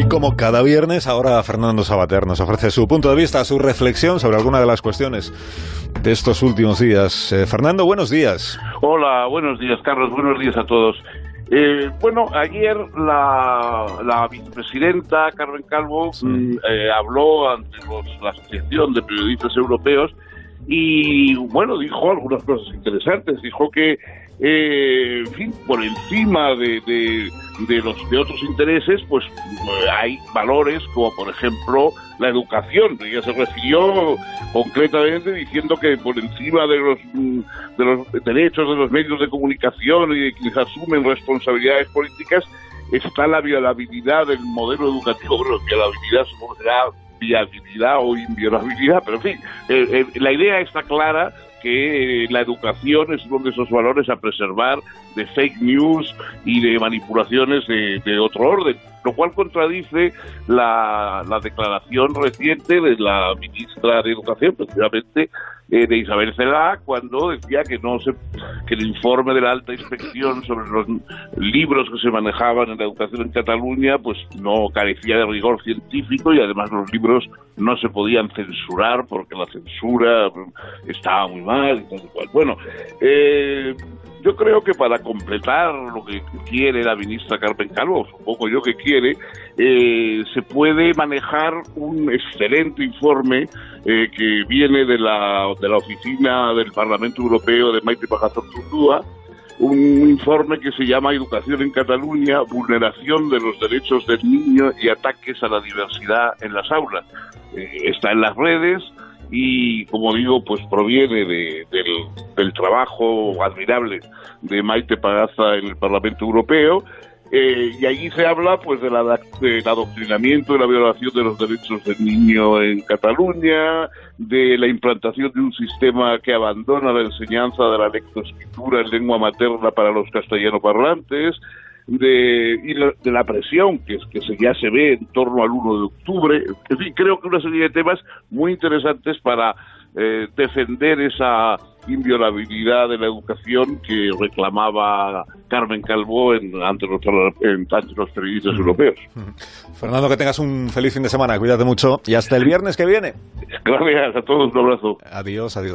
Y como cada viernes, ahora Fernando Sabater nos ofrece su punto de vista, su reflexión sobre alguna de las cuestiones de estos últimos días. Eh, Fernando, buenos días. Hola, buenos días, Carlos. Buenos días a todos. Eh, bueno, ayer la, la, vicepresidenta Carmen Calvo mm, eh, habló ante la Asociación de Periodistas Europeos y, bueno, dijo algunas cosas interesantes. Dijo que eh, en fin, por encima de, de, los de otros intereses, pues eh, hay valores como por ejemplo la educación. Ella se refirió concretamente diciendo que por encima de los mm, de los derechos de los medios de comunicación y de quienes asumen responsabilidades políticas está la viabilidad del modelo educativo. Bueno, viabilidad supongo será viabilidad o inviolabilidad, pero en fin, eh, la idea está clara que la educación es uno de esos valores a preservar de fake news y de manipulaciones de, otro orden, lo cual contradice la, declaración reciente de la ministra de Educación, precisamente eh, de Isabel Cela, cuando decía que no se, que el informe de la alta inspección sobre los libros que se manejaban en la educación en Cataluña, pues no carecía de rigor científico y además los libros no se podían censurar porque la censura estaba muy mal y tal cual. Bueno, eh, yo creo que para completar lo que quiere la ministra Carmen Calvo, supongo yo que quiere, eh, se puede manejar un excelente informe eh, que viene de la, de la oficina del Parlamento Europeo de Maite Pagazaurtundúa, un informe que se llama Educación en Cataluña, vulneración de los derechos del niño y ataques a la diversidad en las aulas. Eh, está en las redes, y como digo, pues proviene de, del, trabajo admirable de Maite Pagaza en el Parlamento Europeo. Eh, y allí se habla pues de la, del adoctrinamiento, de la violación de los derechos del niño en Cataluña, de la implantación de un sistema que abandona la enseñanza de la lectoescritura en lengua materna para los castellano parlantes, de, y de la presión que, que ya se ve en torno al 1 de octubre. En fin, creo que una serie de temas muy interesantes para eh, defender esa inviolabilidad de la educación que reclamaba Carmen Calvo en, ante, los, en, ante los periodistas europeos. Fernando, que tengas un feliz fin de semana, cuídate mucho y hasta el viernes que viene. Gracias a todos, un abrazo. Adiós, adiós.